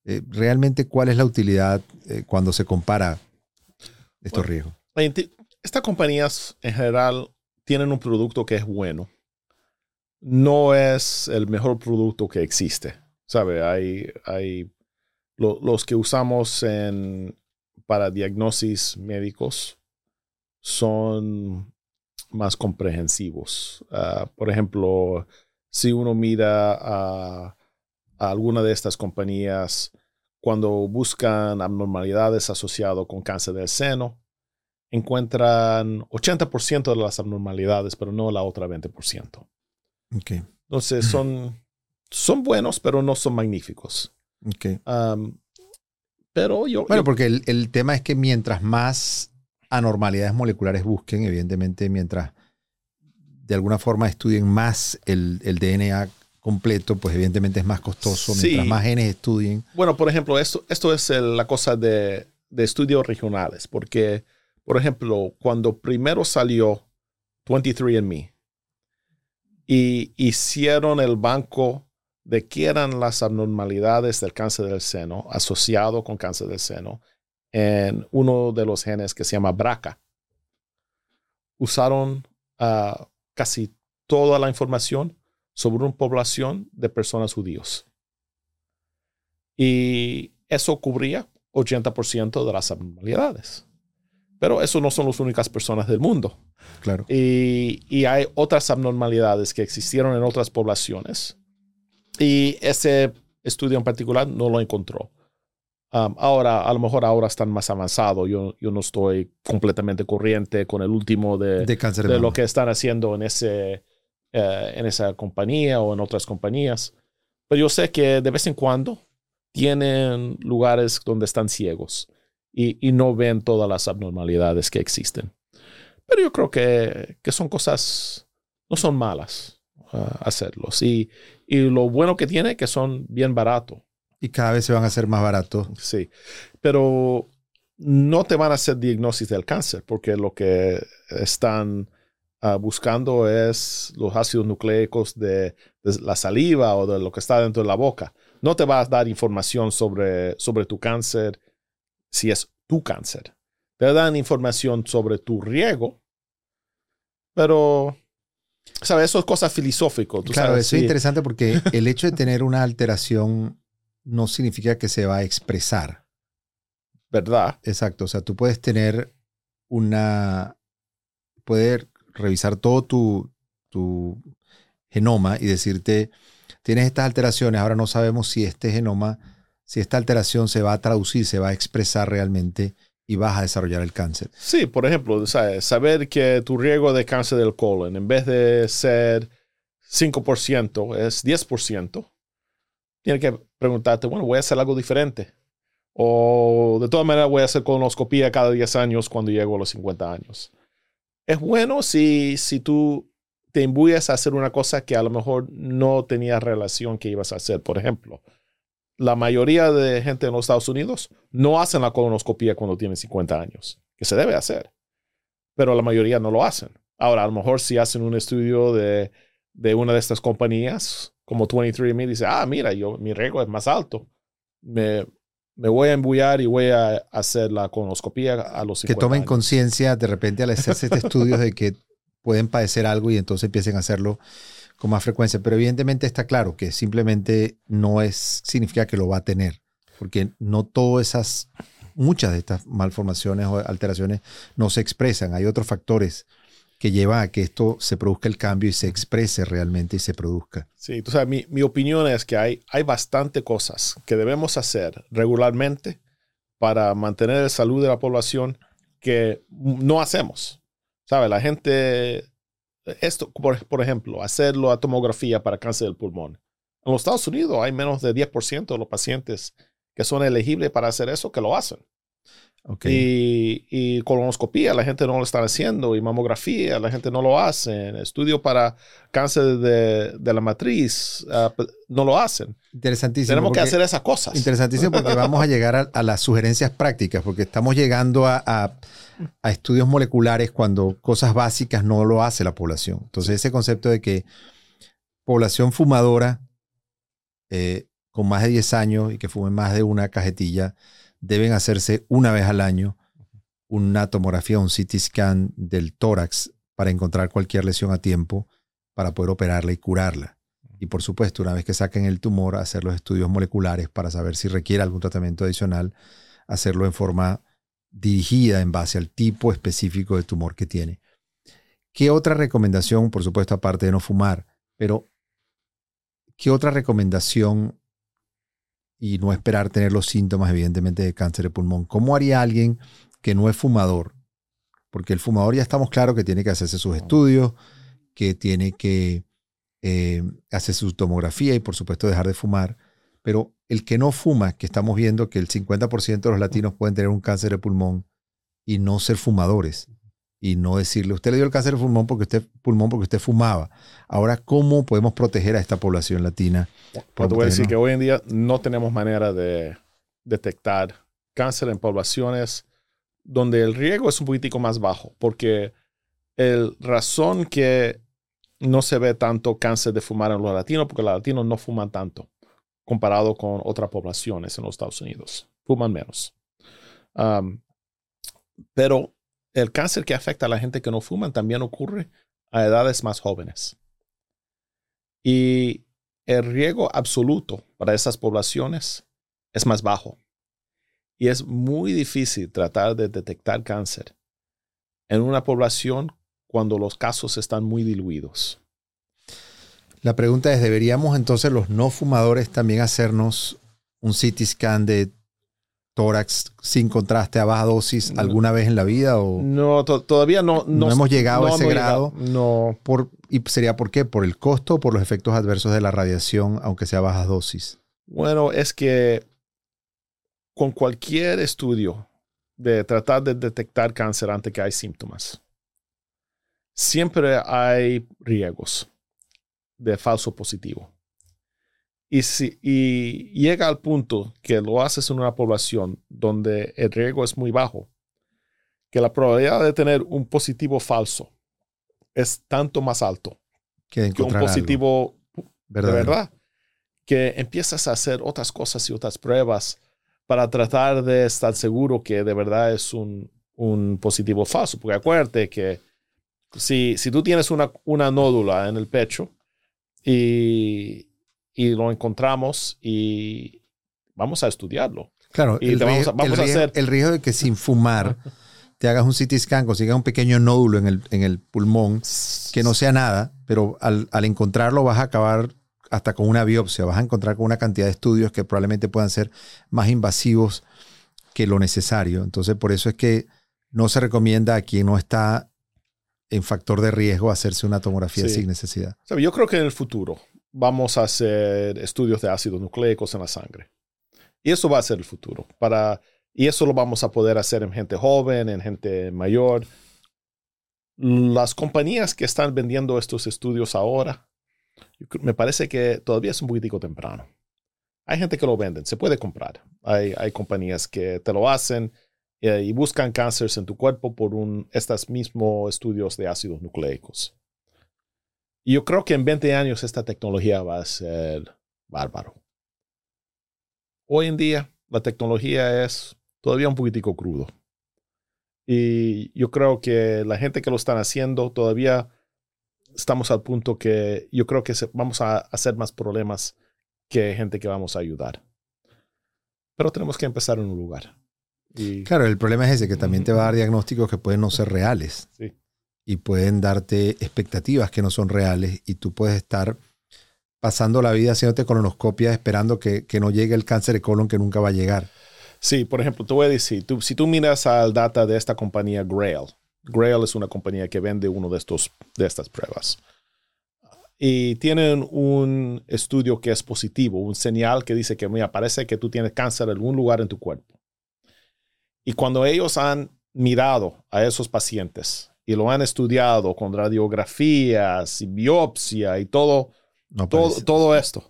Eh, ¿Realmente cuál es la utilidad eh, cuando se compara estos Bueno, riesgos? Estas compañías en general tienen un producto que es bueno. No es el mejor producto que existe. ¿Sabe? Hay, hay lo- los que usamos en, para diagnosis médicos son más comprehensivos. Ah, por ejemplo, si uno mira a, a alguna de estas compañías, cuando buscan abnormalidades asociadas con cáncer del seno, encuentran 80% de las abnormalidades, pero no la otra 20%. Ok, Entonces son, son buenos, pero no son magníficos. ok. Um, pero yo, Bueno, yo- porque el, el tema es que mientras más anormalidades moleculares busquen, evidentemente, mientras de alguna forma estudien más el, el DNA completo, pues evidentemente es más costoso. Sí. Mientras más genes estudien. Bueno, por ejemplo, esto, esto es el- la cosa de, de estudios regionales, porque, por ejemplo, cuando primero salió 23andMe y hicieron el banco de qué eran las abnormalidades del cáncer del seno asociado con cáncer del seno en uno de los genes que se llama BRCA. Usaron ah, casi toda la información sobre una población de personas judíos. Y eso cubría 80% de las abnormalidades. Pero eso no son las únicas personas del mundo. Claro. Y, y, hay otras abnormalidades que existieron en otras poblaciones. Y ese estudio en particular no lo encontró. Um, ahora, a lo mejor ahora están más avanzados. Yo, yo no estoy completamente corriente con el último de, de, cáncer de lo que están haciendo en, ese, uh, en esa compañía o en otras compañías. Pero yo sé que de vez en cuando tienen lugares donde están ciegos y, y no ven todas las abnormalidades que existen. Pero yo creo que, que son cosas, no son malas uh, hacerlos. Y, y lo bueno que tiene es que son bien baratos. Y cada vez se van a hacer más baratos. Sí, pero no te van a hacer diagnosis del cáncer porque lo que están uh, buscando es los ácidos nucleicos de, de, la saliva o de lo que está dentro de la boca. No te va a dar información sobre, sobre tu cáncer si es tu cáncer. Te dan información sobre tu riego, pero ¿Sabes? Eso es cosa filosófico. claro, sabes, eso sí. es interesante porque el hecho de tener una alteración no significa que se va a expresar. ¿Verdad? Exacto. O sea, tú puedes tener una. Poder revisar todo tu, tu genoma y decirte: tienes estas alteraciones. Ahora no sabemos si este genoma, si esta alteración se va a traducir, se va a expresar realmente y vas a desarrollar el cáncer. Sí, por ejemplo, saber que tu riesgo de cáncer del colon, en vez de ser 5%, es 10%, tienes que preguntarte, bueno, voy a hacer algo diferente. O de todas maneras voy a hacer colonoscopia cada 10 años cuando llego a los 50 años. Es bueno si, si tú te imbuyes a hacer una cosa que a lo mejor no tenía relación que ibas a hacer. Por ejemplo, la mayoría de gente en los Estados Unidos no hacen la colonoscopia cuando tienen 50 años, que se debe hacer, pero la mayoría no lo hacen. Ahora, a lo mejor si hacen un estudio de, de una de estas compañías, como 23andMe, dice, ah, mira, yo, mi riesgo es más alto. Me, me voy a embullar y voy a hacer la colonoscopia a los 50 Que tomen conciencia de repente al hacerse este estudio de que pueden padecer algo y entonces empiecen a hacerlo con más frecuencia. Pero evidentemente está claro que simplemente no es, significa que lo va a tener, porque no todas esas, muchas de estas malformaciones o alteraciones no se expresan. Hay otros factores que llevan a que esto se produzca el cambio y se exprese realmente y se produzca. Sí, tú sabes, mi, mi opinión es que hay, hay bastante cosas que debemos hacer regularmente para mantener la salud de la población que no hacemos. ¿Sabes? La gente esto, por, por, ejemplo, hacerlo a tomografía para cáncer del pulmón. En los Estados Unidos hay menos de 10% de los pacientes que son elegibles para hacer eso que lo hacen. Okay. Y, y, colonoscopía, la gente no lo está haciendo, y mamografía, la gente no lo hace. Estudio para cáncer de, de la matriz, uh, no lo hacen. Interesantísimo. Tenemos que hacer esas cosas. Interesantísimo porque vamos a llegar a, a, las sugerencias prácticas, porque estamos llegando a, a, a, estudios moleculares cuando cosas básicas no lo hace la población. Entonces, ese concepto de que población fumadora eh, con más de 10 años y que fume más de una cajetilla, deben hacerse una vez al año una tomografía, un CT scan del tórax para encontrar cualquier lesión a tiempo para poder operarla y curarla. Y por supuesto, una vez que saquen el tumor, hacer los estudios moleculares para saber si requiere algún tratamiento adicional, hacerlo en forma dirigida en base al tipo específico de tumor que tiene. ¿Qué otra recomendación, por supuesto, aparte de no fumar, pero qué otra recomendación y no esperar tener los síntomas, evidentemente, de cáncer de pulmón. ¿Cómo haría alguien que no es fumador? Porque el fumador ya estamos claros que tiene que hacerse sus estudios, que tiene que eh, hacer su tomografía y, por supuesto, dejar de fumar. Pero el que no fuma, que estamos viendo que el 50% de los latinos pueden tener un cáncer de pulmón y no ser fumadores y no decirle, usted le dio el cáncer de pulmón porque usted, pulmón porque usted fumaba. Ahora, ¿cómo podemos proteger a esta población latina? Pues te voy a decir no? que hoy en día no tenemos manera de detectar cáncer en poblaciones donde el riesgo es un poquitico más bajo, porque el razón que no se ve tanto cáncer de fumar en los latinos, porque los latinos no fuman tanto comparado con otras poblaciones en los Estados Unidos. Fuman menos. Um, pero el cáncer que afecta a la gente que no fuman también ocurre a edades más jóvenes. Y el riesgo absoluto para esas poblaciones es más bajo. Y es muy difícil tratar de detectar cáncer en una población cuando los casos están muy diluidos. La pregunta es, ¿deberíamos entonces los no fumadores también hacernos un CT scan de tórax sin contraste a baja dosis alguna vez en la vida? O no, todavía no, no, hemos llegado a ese grado. no. Por, ¿Y sería por qué? ¿Por el costo o por los efectos adversos de la radiación, aunque sea a bajas dosis? Bueno, es que con cualquier estudio de tratar de detectar cáncer antes que hay síntomas, siempre hay riesgos de falso positivo. Y, si, y llega al punto que lo haces en una población donde el riesgo es muy bajo, que la probabilidad de tener un positivo falso es tanto más alto que, un positivo de verdad, que empiezas a hacer otras cosas y otras pruebas para tratar de estar seguro que de verdad es un, un positivo falso. Porque acuérdate que si, si tú tienes una, una nódula en el pecho y, y lo encontramos y vamos a estudiarlo. Claro, y el, vamos, riesgo, a, vamos el, a riesgo, hacer. el riesgo de que sin fumar te hagas un CT scan, consigas un pequeño nódulo en el, en el pulmón, que no sea nada, pero al, al, encontrarlo vas a acabar hasta con una biopsia, vas a encontrar con una cantidad de estudios que probablemente puedan ser más invasivos que lo necesario. Entonces, por eso es que no se recomienda a quien no está en factor de riesgo hacerse una tomografía Sí. sin necesidad. Yo creo que en el futuro vamos a hacer estudios de ácidos nucleicos en la sangre. Y eso va a ser el futuro. Para, y eso lo vamos a poder hacer en gente joven, en gente mayor. Las compañías que están vendiendo estos estudios ahora, me parece que todavía es un poquitico temprano. Hay gente que lo venden, se puede comprar. Hay, hay compañías que te lo hacen eh, y buscan cánceres en tu cuerpo por estos mismos estudios de ácidos nucleicos. Y yo creo que en 20 años esta tecnología va a ser bárbaro. Hoy en día la tecnología es todavía un poquitico crudo. Y yo creo que la gente que lo están haciendo todavía estamos al punto que yo creo que vamos a hacer más problemas que gente que vamos a ayudar. Pero tenemos que empezar en un lugar. Y, Claro, el problema es ese, que también te va a dar diagnósticos que pueden no ser reales. Sí. Y pueden darte expectativas que no son reales y tú puedes estar pasando la vida haciéndote colonoscopias esperando que, que no llegue el cáncer de colon que nunca va a llegar. Sí, por ejemplo, te voy a decir, tú, si tú miras al data de esta compañía Grail, Grail es una compañía que vende uno de, estos, de estas pruebas. Y tienen un estudio que es positivo, un señal que dice que, mira, parece que tú tienes cáncer en algún lugar en tu cuerpo. Y cuando ellos han mirado a esos pacientes y lo han estudiado con radiografías y biopsia y todo, No todo, esto.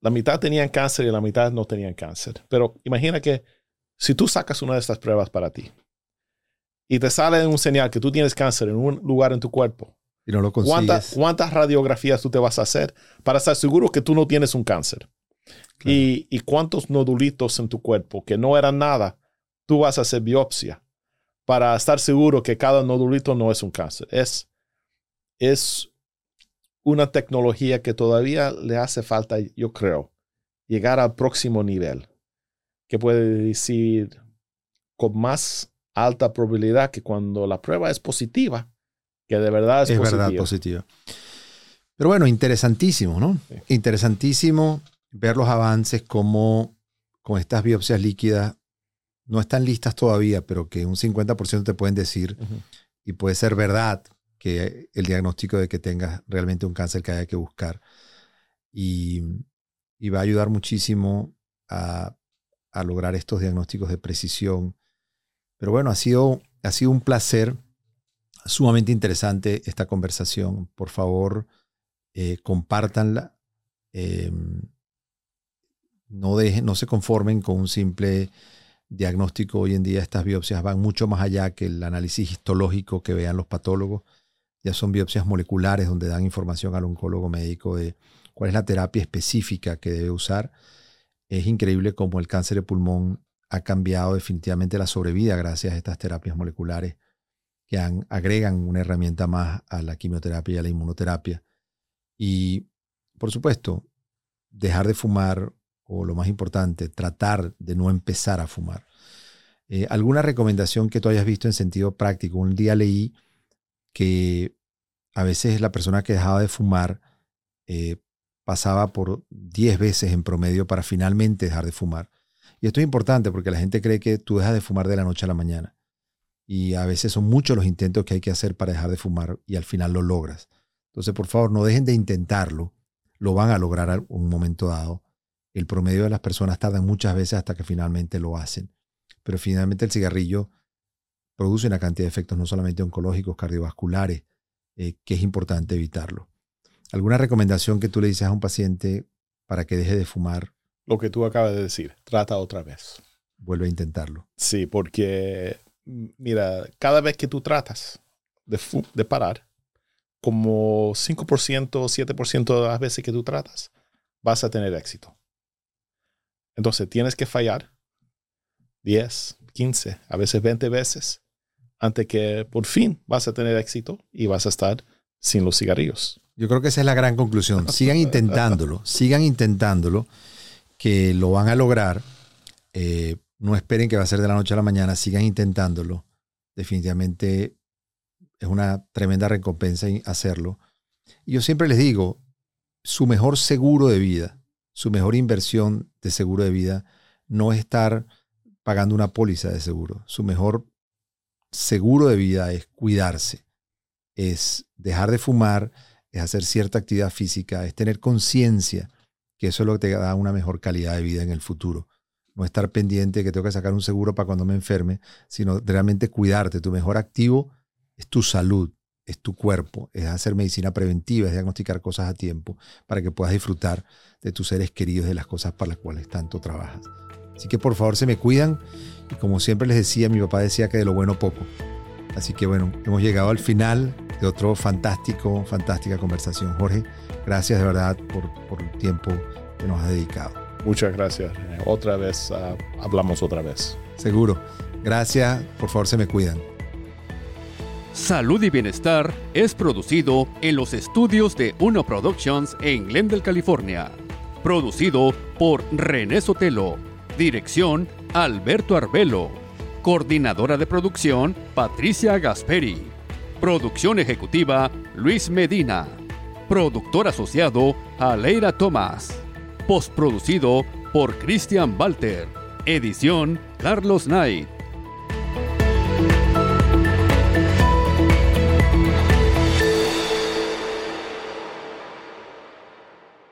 La mitad tenían cáncer y la mitad no tenían cáncer. Pero imagina que si tú sacas una de estas pruebas para ti y te sale un señal que tú tienes cáncer en un lugar en tu cuerpo, y no lo ¿cuántas, consigues. cuántas radiografías tú te vas a hacer para estar seguro que tú no tienes un cáncer? Claro. Y, y cuántos nodulitos en tu cuerpo que no eran nada, tú vas a hacer biopsia para estar seguro que cada nodulito no es un cáncer. Es, es una tecnología que todavía le hace falta, yo creo, llegar al próximo nivel, que puede decir con más alta probabilidad que cuando la prueba es positiva, que de verdad es, es positiva. verdad, positiva. Pero bueno, interesantísimo, ¿no? Sí. Interesantísimo ver los avances como con estas biopsias líquidas no están listas todavía, pero que un 50% te pueden decir y puede ser verdad que el diagnóstico de que tengas realmente un cáncer que haya que buscar. Y, y va a ayudar muchísimo a, a lograr estos diagnósticos de precisión. Pero bueno, ha sido, ha sido un placer, sumamente interesante esta conversación. Por favor, eh, compártanla. Eh, no, dejen, no se conformen con un simple diagnóstico. Hoy en día estas biopsias van mucho más allá que el análisis histológico que vean los patólogos. Ya son biopsias moleculares donde dan información al oncólogo médico de cuál es la terapia específica que debe usar. Es increíble cómo el cáncer de pulmón ha cambiado definitivamente la sobrevida gracias a estas terapias moleculares que agregan una herramienta más a la quimioterapia y a la inmunoterapia. Y, por supuesto, dejar de fumar o lo más importante, tratar de no empezar a fumar. Eh, ¿Alguna recomendación que tú hayas visto en sentido práctico? Un día leí que a veces la persona que dejaba de fumar eh, pasaba por 10 veces en promedio para finalmente dejar de fumar. Y esto es importante porque la gente cree que tú dejas de fumar de la noche a la mañana. Y a veces son muchos los intentos que hay que hacer para dejar de fumar y al final lo logras. Entonces, por favor, no dejen de intentarlo. Lo van a lograr en un momento dado. El promedio de las personas tardan muchas veces hasta que finalmente lo hacen. Pero finalmente el cigarrillo produce una cantidad de efectos no solamente oncológicos, cardiovasculares, eh, que es importante evitarlo. ¿Alguna recomendación que tú le dices a un paciente para que deje de fumar? Lo que tú acabas de decir, trata otra vez. Vuelve a intentarlo. Sí, porque mira, cada vez que tú tratas de, de parar, como 5%, 7% de las veces que tú tratas, vas a tener éxito. Entonces tienes que fallar 10, 15, a veces 20 veces antes que por fin vas a tener éxito y vas a estar sin los cigarrillos. Yo creo que esa es la gran conclusión. Sigan intentándolo, sigan intentándolo, que lo van a lograr. Eh, no esperen que va a ser de la noche a la mañana, sigan intentándolo. Definitivamente es una tremenda recompensa hacerlo. Y yo siempre les digo, su mejor seguro de vida, su mejor inversión de seguro de vida no es estar pagando una póliza de seguro. Su mejor seguro de vida es cuidarse, es dejar de fumar, es hacer cierta actividad física, es tener conciencia que eso es lo que te da una mejor calidad de vida en el futuro. No estar pendiente que tengo que sacar un seguro para cuando me enferme, sino realmente cuidarte. Tu mejor activo es tu salud, es tu cuerpo, es hacer medicina preventiva, es diagnosticar cosas a tiempo para que puedas disfrutar de tus seres queridos, de las cosas para las cuales tanto trabajas. Así que por favor se me cuidan y como siempre les decía, mi papá decía que de lo bueno poco. Así que bueno, hemos llegado al final de otro fantástico, fantástica conversación. Jorge, gracias de verdad por, el tiempo que nos has dedicado. Muchas gracias. Otra vez, ah, hablamos otra vez. Seguro. Gracias. Por favor, se me cuidan. Salud y Bienestar es producido en los estudios de Uno Productions en Glendale, California. Producido por René Sotelo. Dirección Alberto Arbelo. Coordinadora de producción, Patricia Gasperi. Producción ejecutiva, Luis Medina. Productor asociado, Aleira Tomás. Postproducido por Christian Walter. Edición, Carlos Knight.